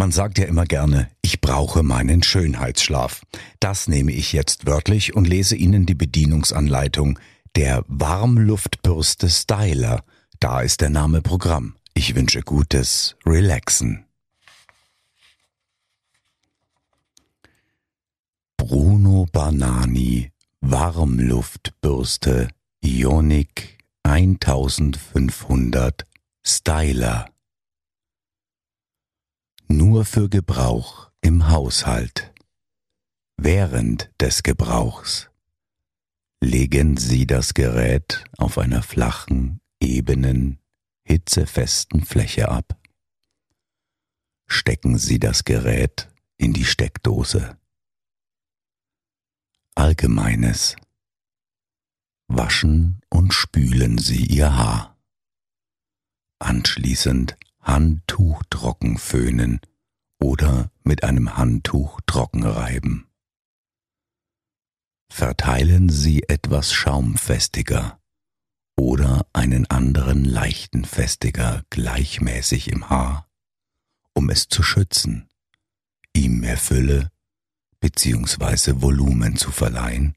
Man sagt ja immer gerne, ich brauche meinen Schönheitsschlaf. Das nehme ich jetzt wörtlich und lese Ihnen die Bedienungsanleitung der Warmluftbürste Styler. Da ist der Name Programm. Ich wünsche gutes Relaxen. Bruno Banani Warmluftbürste Ionic 1500 Styler nur für Gebrauch im Haushalt. Während des Gebrauchs legen Sie das Gerät auf einer flachen, ebenen, hitzefesten Fläche ab. Stecken Sie das Gerät in die Steckdose. Allgemeines. Waschen und spülen Sie Ihr Haar. Anschließend Handtuch trocken föhnen oder mit einem Handtuch trocken reiben. Verteilen Sie etwas schaumfestiger oder einen anderen leichten Festiger gleichmäßig im Haar, um es zu schützen, ihm mehr Fülle bzw. Volumen zu verleihen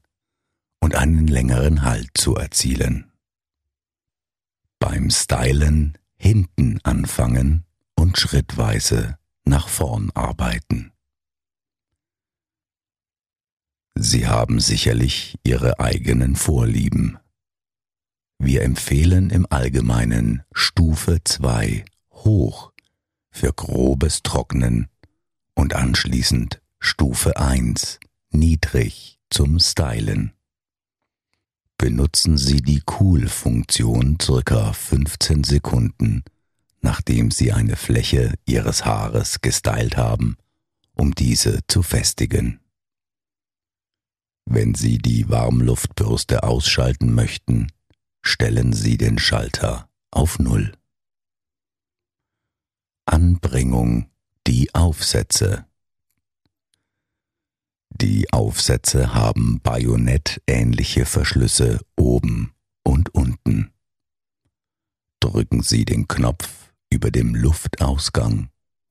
und einen längeren Halt zu erzielen. Beim Stylen hinten anfangen und schrittweise nach vorn arbeiten. Sie haben sicherlich Ihre eigenen Vorlieben. Wir empfehlen im Allgemeinen Stufe 2 hoch für grobes Trocknen und anschließend Stufe 1 niedrig zum Stylen. Benutzen Sie die Cool-Funktion circa 15 Sekunden nachdem sie eine Fläche ihres Haares gestylt haben, um diese zu festigen. Wenn Sie die Warmluftbürste ausschalten möchten, stellen Sie den Schalter auf Null. Anbringung die Aufsätze Die Aufsätze haben bajonettähnliche Verschlüsse oben und unten. Drücken Sie den Knopf über dem Luftausgang,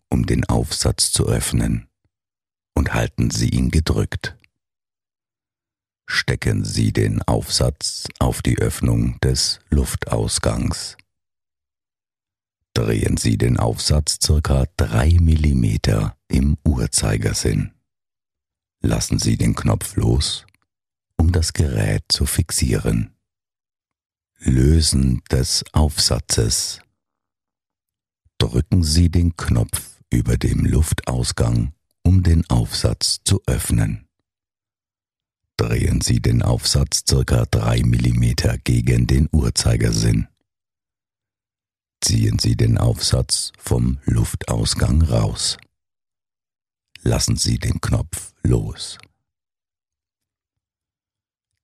um den Aufsatz zu öffnen, und halten Sie ihn gedrückt. Stecken Sie den Aufsatz auf die Öffnung des Luftausgangs. Drehen Sie den Aufsatz circa drei Millimeter im Uhrzeigersinn. Lassen Sie den Knopf los, um das Gerät zu fixieren. Lösen des Aufsatzes drücken Sie den Knopf über dem Luftausgang, um den Aufsatz zu öffnen. Drehen Sie den Aufsatz circa drei Millimeter gegen den Uhrzeigersinn. Ziehen Sie den Aufsatz vom Luftausgang raus. Lassen Sie den Knopf los.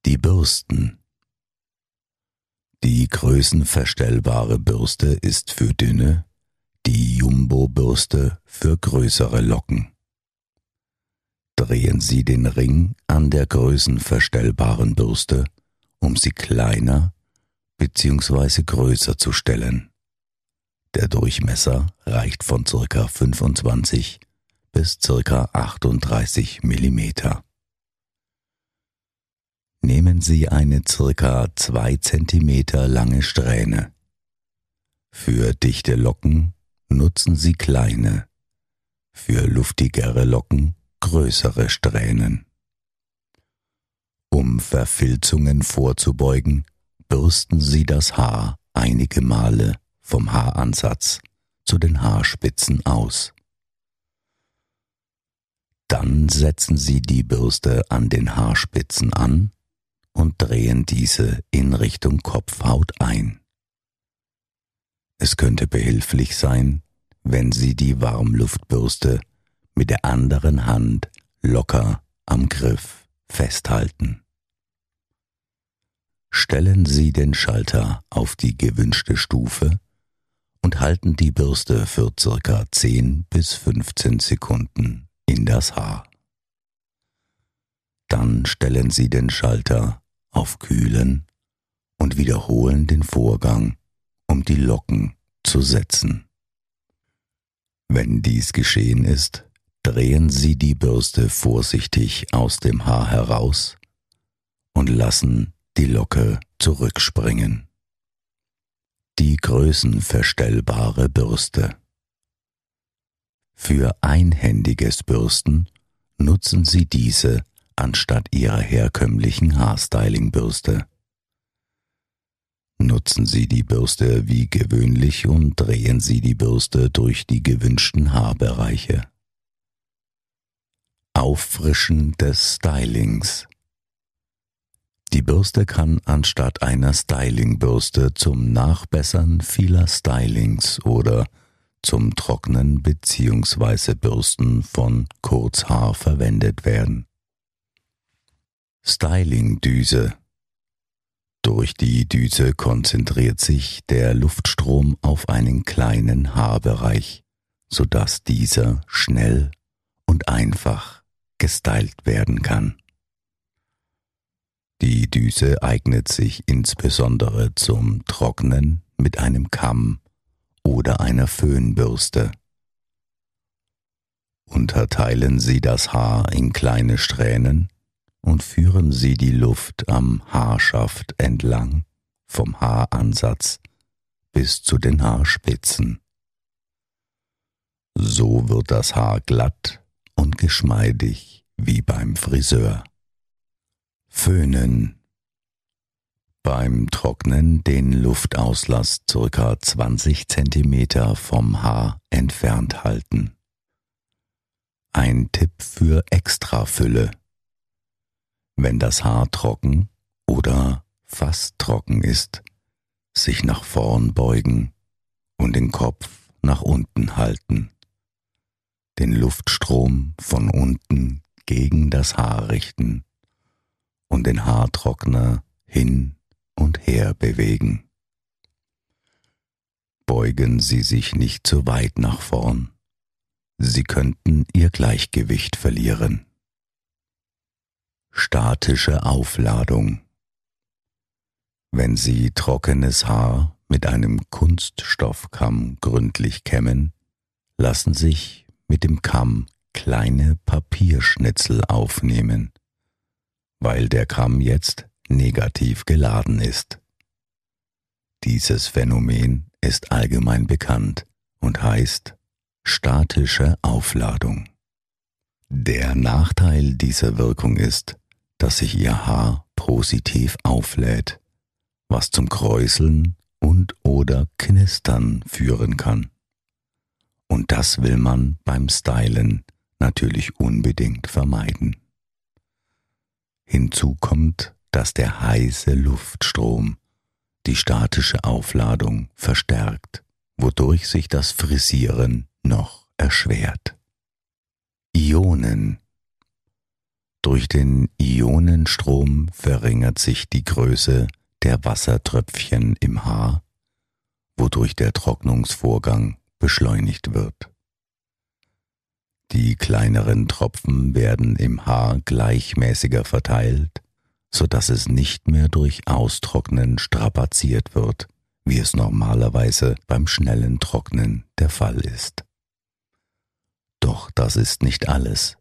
Die Bürsten. Die größenverstellbare Bürste ist für dünne, die Jumbo-Bürste für größere Locken. Drehen Sie den Ring an der größenverstellbaren Bürste, um sie kleiner bzw. größer zu stellen. Der Durchmesser reicht von ca. 25 bis ca. 38 mm. Nehmen Sie eine ca. 2 cm lange Strähne. Für dichte Locken nutzen sie kleine, für luftigere Locken größere Strähnen. Um Verfilzungen vorzubeugen, bürsten Sie das Haar einige Male vom Haaransatz zu den Haarspitzen aus. Dann setzen Sie die Bürste an den Haarspitzen an und drehen diese in Richtung Kopfhaut ein. Es könnte behilflich sein, wenn Sie die Warmluftbürste mit der anderen Hand locker am Griff festhalten. Stellen Sie den Schalter auf die gewünschte Stufe und halten die Bürste für circa 10 bis 15 Sekunden in das Haar. Dann stellen Sie den Schalter auf Kühlen und wiederholen den Vorgang, um die Locken zu setzen. Wenn dies geschehen ist, drehen Sie die Bürste vorsichtig aus dem Haar heraus und lassen die Locke zurückspringen. Die größenverstellbare Bürste. Für einhändiges Bürsten nutzen Sie diese anstatt Ihrer herkömmlichen Haarstyling-Bürste. Nutzen Sie die Bürste wie gewöhnlich und drehen Sie die Bürste durch die gewünschten Haarbereiche. Auffrischen des Stylings. Die Bürste kann anstatt einer Stylingbürste zum Nachbessern vieler Stylings oder zum Trocknen bzw. Bürsten von Kurzhaar verwendet werden. Stylingdüse durch die Düse konzentriert sich der Luftstrom auf einen kleinen Haarbereich, sodass dieser schnell und einfach gestylt werden kann. Die Düse eignet sich insbesondere zum Trocknen mit einem Kamm oder einer Föhnbürste. Unterteilen Sie das Haar in kleine Strähnen und führen Sie die Luft am Haarschaft entlang vom Haaransatz bis zu den Haarspitzen. So wird das Haar glatt und geschmeidig wie beim Friseur. Föhnen. Beim Trocknen den Luftauslass circa 20 cm vom Haar entfernt halten. Ein Tipp für Extrafülle. Wenn das Haar trocken oder fast trocken ist, sich nach vorn beugen und den Kopf nach unten halten. Den Luftstrom von unten gegen das Haar richten und den Haartrockner hin und her bewegen. Beugen Sie sich nicht zu weit nach vorn. Sie könnten Ihr Gleichgewicht verlieren. Statische Aufladung. Wenn Sie trockenes Haar mit einem Kunststoffkamm gründlich kämmen, lassen sich mit dem Kamm kleine Papierschnitzel aufnehmen, weil der Kamm jetzt negativ geladen ist. Dieses Phänomen ist allgemein bekannt und heißt statische Aufladung. Der Nachteil dieser Wirkung ist, dass sich ihr Haar positiv auflädt, was zum Kräuseln und oder Knistern führen kann. Und das will man beim Stylen natürlich unbedingt vermeiden. Hinzu kommt, dass der heiße Luftstrom die statische Aufladung verstärkt, wodurch sich das Frisieren noch erschwert. Ionen durch den Ionenstrom verringert sich die Größe der Wassertröpfchen im Haar, wodurch der Trocknungsvorgang beschleunigt wird. Die kleineren Tropfen werden im Haar gleichmäßiger verteilt, so dass es nicht mehr durch Austrocknen strapaziert wird, wie es normalerweise beim schnellen Trocknen der Fall ist. Doch das ist nicht alles.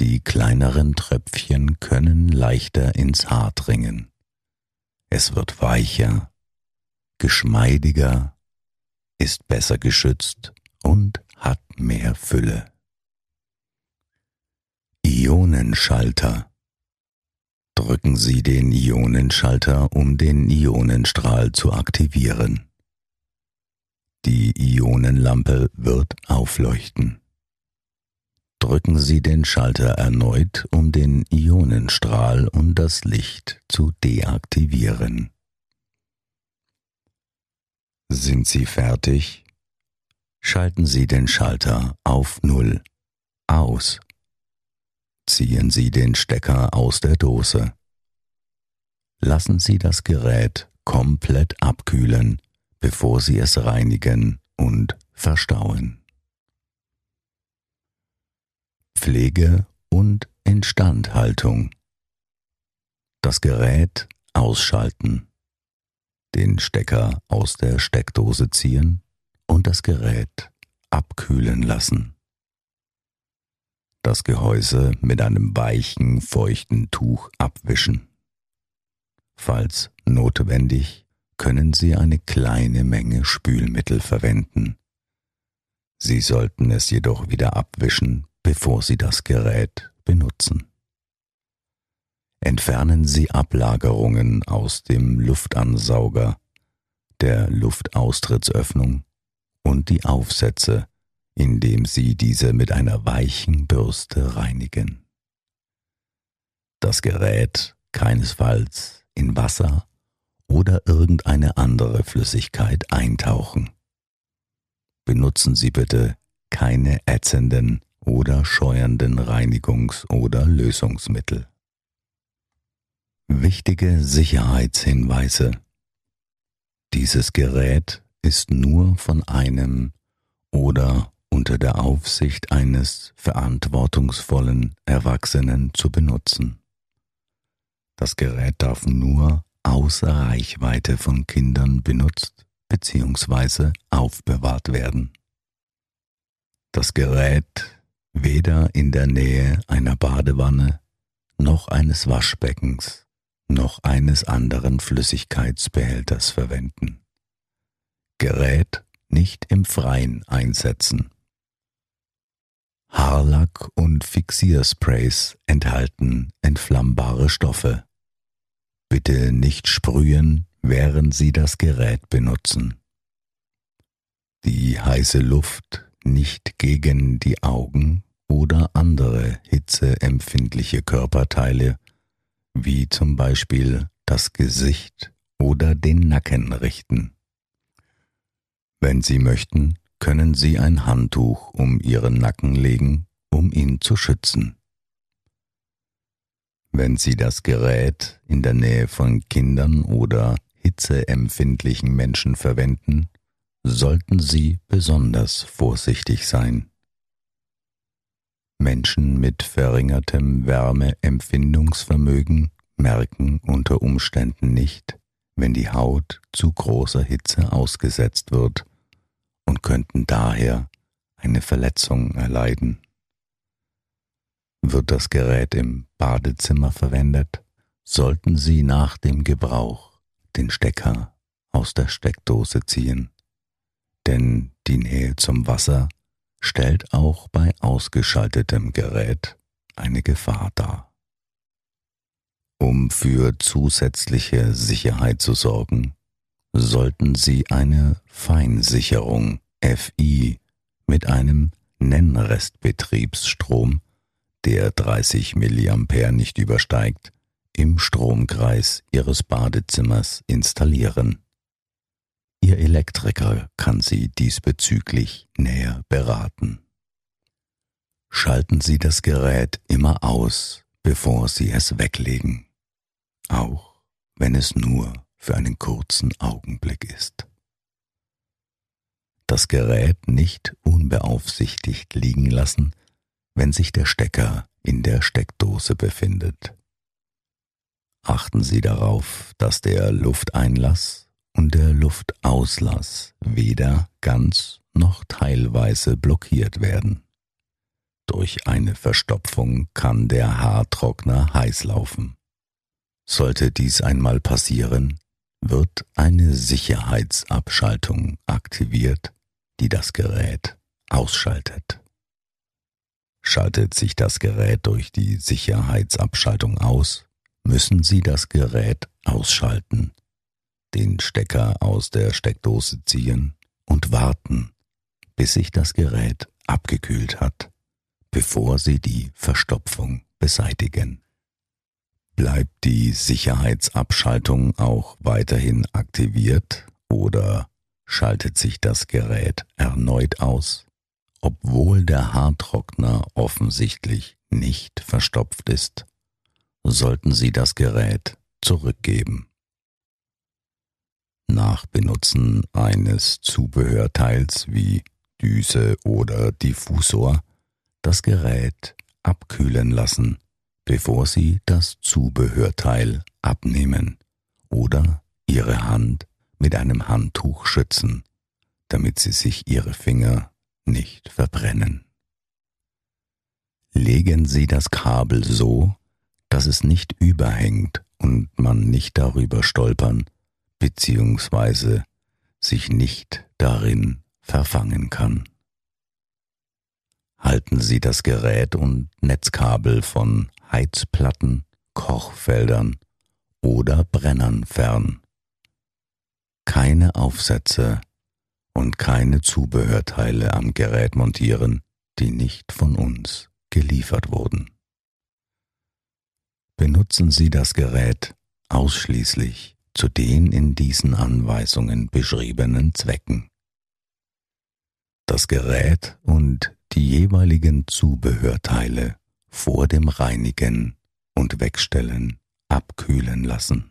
Die kleineren Tröpfchen können leichter ins Haar dringen. Es wird weicher, geschmeidiger, ist besser geschützt und hat mehr Fülle. Ionenschalter Drücken Sie den Ionenschalter, um den Ionenstrahl zu aktivieren. Die Ionenlampe wird aufleuchten drücken Sie den Schalter erneut, um den Ionenstrahl und das Licht zu deaktivieren. Sind Sie fertig? Schalten Sie den Schalter auf Null aus. Ziehen Sie den Stecker aus der Dose. Lassen Sie das Gerät komplett abkühlen, bevor Sie es reinigen und verstauen. Pflege und Instandhaltung. Das Gerät ausschalten, den Stecker aus der Steckdose ziehen und das Gerät abkühlen lassen. Das Gehäuse mit einem weichen, feuchten Tuch abwischen. Falls notwendig, können Sie eine kleine Menge Spülmittel verwenden. Sie sollten es jedoch wieder abwischen, bevor Sie das Gerät benutzen. Entfernen Sie Ablagerungen aus dem Luftansauger, der Luftaustrittssöffnung und die Aufsätze, indem Sie diese mit einer weichen Bürste reinigen. Das Gerät keinesfalls in Wasser oder irgendeine andere Flüssigkeit eintauchen. Benutzen Sie bitte keine ätzenden oder scheuernden Reinigungs- oder Lösungsmittel. Wichtige Sicherheitshinweise. Dieses Gerät ist nur von einem oder unter der Aufsicht eines verantwortungsvollen Erwachsenen zu benutzen. Das Gerät darf nur außer Reichweite von Kindern benutzt bzw. aufbewahrt werden. Das Gerät weder in der Nähe einer Badewanne noch eines Waschbeckens noch eines anderen Flüssigkeitsbehälters verwenden. Gerät nicht im Freien einsetzen. Haarlack und Fixiersprays enthalten entflammbare Stoffe. Bitte nicht sprühen, während Sie das Gerät benutzen. Die heiße Luft nicht gegen die Augen oder andere hitzeempfindliche Körperteile, wie zum Beispiel das Gesicht oder den Nacken richten. Wenn Sie möchten, können Sie ein Handtuch um Ihren Nacken legen, um ihn zu schützen. Wenn Sie das Gerät in der Nähe von Kindern oder hitzeempfindlichen Menschen verwenden, sollten Sie besonders vorsichtig sein. Menschen mit verringertem Wärmeempfindungsvermögen merken unter Umständen nicht, wenn die Haut zu großer Hitze ausgesetzt wird und könnten daher eine Verletzung erleiden. Wird das Gerät im Badezimmer verwendet, sollten Sie nach dem Gebrauch den Stecker aus der Steckdose ziehen, denn die Nähe zum Wasser stellt auch bei ausgeschaltetem Gerät eine Gefahr dar. Um für zusätzliche Sicherheit zu sorgen, sollten Sie eine Feinsicherung FI mit einem Nennrestbetriebsstrom, der 30 mA nicht übersteigt, im Stromkreis Ihres Badezimmers installieren. Ihr Elektriker kann Sie diesbezüglich näher beraten. Schalten Sie das Gerät immer aus, bevor Sie es weglegen, auch wenn es nur für einen kurzen Augenblick ist. Das Gerät nicht unbeaufsichtigt liegen lassen, wenn sich der Stecker in der Steckdose befindet. Achten Sie darauf, dass der Lufteinlass und der Luftauslass weder ganz noch teilweise blockiert werden. Durch eine Verstopfung kann der Haartrockner heiß laufen. Sollte dies einmal passieren, wird eine Sicherheitsabschaltung aktiviert, die das Gerät ausschaltet. Schaltet sich das Gerät durch die Sicherheitsabschaltung aus, müssen Sie das Gerät ausschalten? Den Stecker aus der Steckdose ziehen und warten, bis sich das Gerät abgekühlt hat, bevor Sie die Verstopfung beseitigen. Bleibt die Sicherheitsabschaltung auch weiterhin aktiviert oder schaltet sich das Gerät erneut aus, obwohl der Haartrockner offensichtlich nicht verstopft ist, sollten Sie das Gerät zurückgeben. Nach Benutzen eines Zubehörteils wie Düse oder Diffusor das Gerät abkühlen lassen, bevor Sie das Zubehörteil abnehmen oder Ihre Hand mit einem Handtuch schützen, damit Sie sich Ihre Finger nicht verbrennen. Legen Sie das Kabel so, dass es nicht überhängt und man nicht darüber stolpern bzw. sich nicht darin verfangen kann. Halten Sie das Gerät und Netzkabel von Heizplatten, Kochfeldern oder Brennern fern. Keine Aufsätze und keine Zubehörteile am Gerät montieren, die nicht von uns geliefert wurden. Benutzen Sie das Gerät ausschließlich zu den in diesen Anweisungen beschriebenen Zwecken. Das Gerät und die jeweiligen Zubehörteile vor dem Reinigen und Wegstellen abkühlen lassen.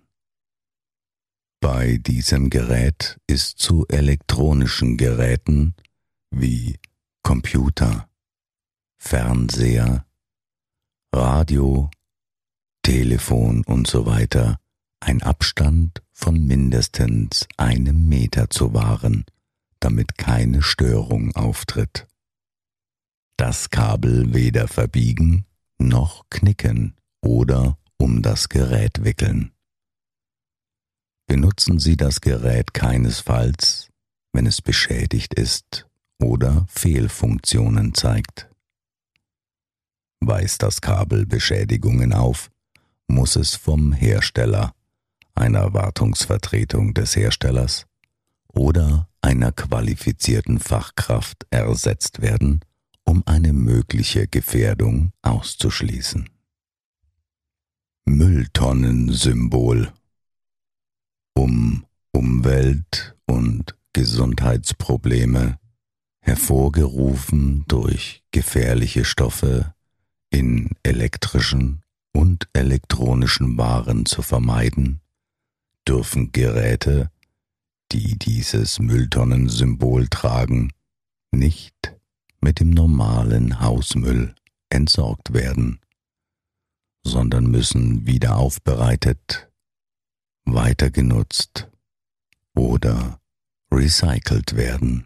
Bei diesem Gerät ist zu elektronischen Geräten wie Computer, Fernseher, Radio, Telefon und so weiter ein Abstand von mindestens einem Meter zu wahren, damit keine Störung auftritt. Das Kabel weder verbiegen noch knicken oder um das Gerät wickeln. Benutzen Sie das Gerät keinesfalls, wenn es beschädigt ist oder Fehlfunktionen zeigt. Weist das Kabel Beschädigungen auf, muss es vom Hersteller, einer Wartungsvertretung des Herstellers oder einer qualifizierten Fachkraft ersetzt werden, um eine mögliche Gefährdung auszuschließen. Mülltonnensymbol um Umwelt- und Gesundheitsprobleme, hervorgerufen durch gefährliche Stoffe in elektrischen und elektronischen Waren zu vermeiden, dürfen Geräte, die dieses Mülltonnensymbol tragen, nicht mit dem normalen Hausmüll entsorgt werden, sondern müssen wieder aufbereitet, weitergenutzt oder recycelt werden.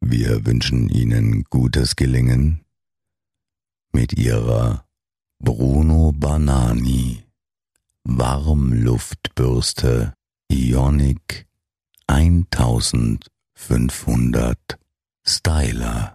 Wir wünschen Ihnen gutes Gelingen mit Ihrer Bruno Banani Warmluftbürste Ionic 1500 Styler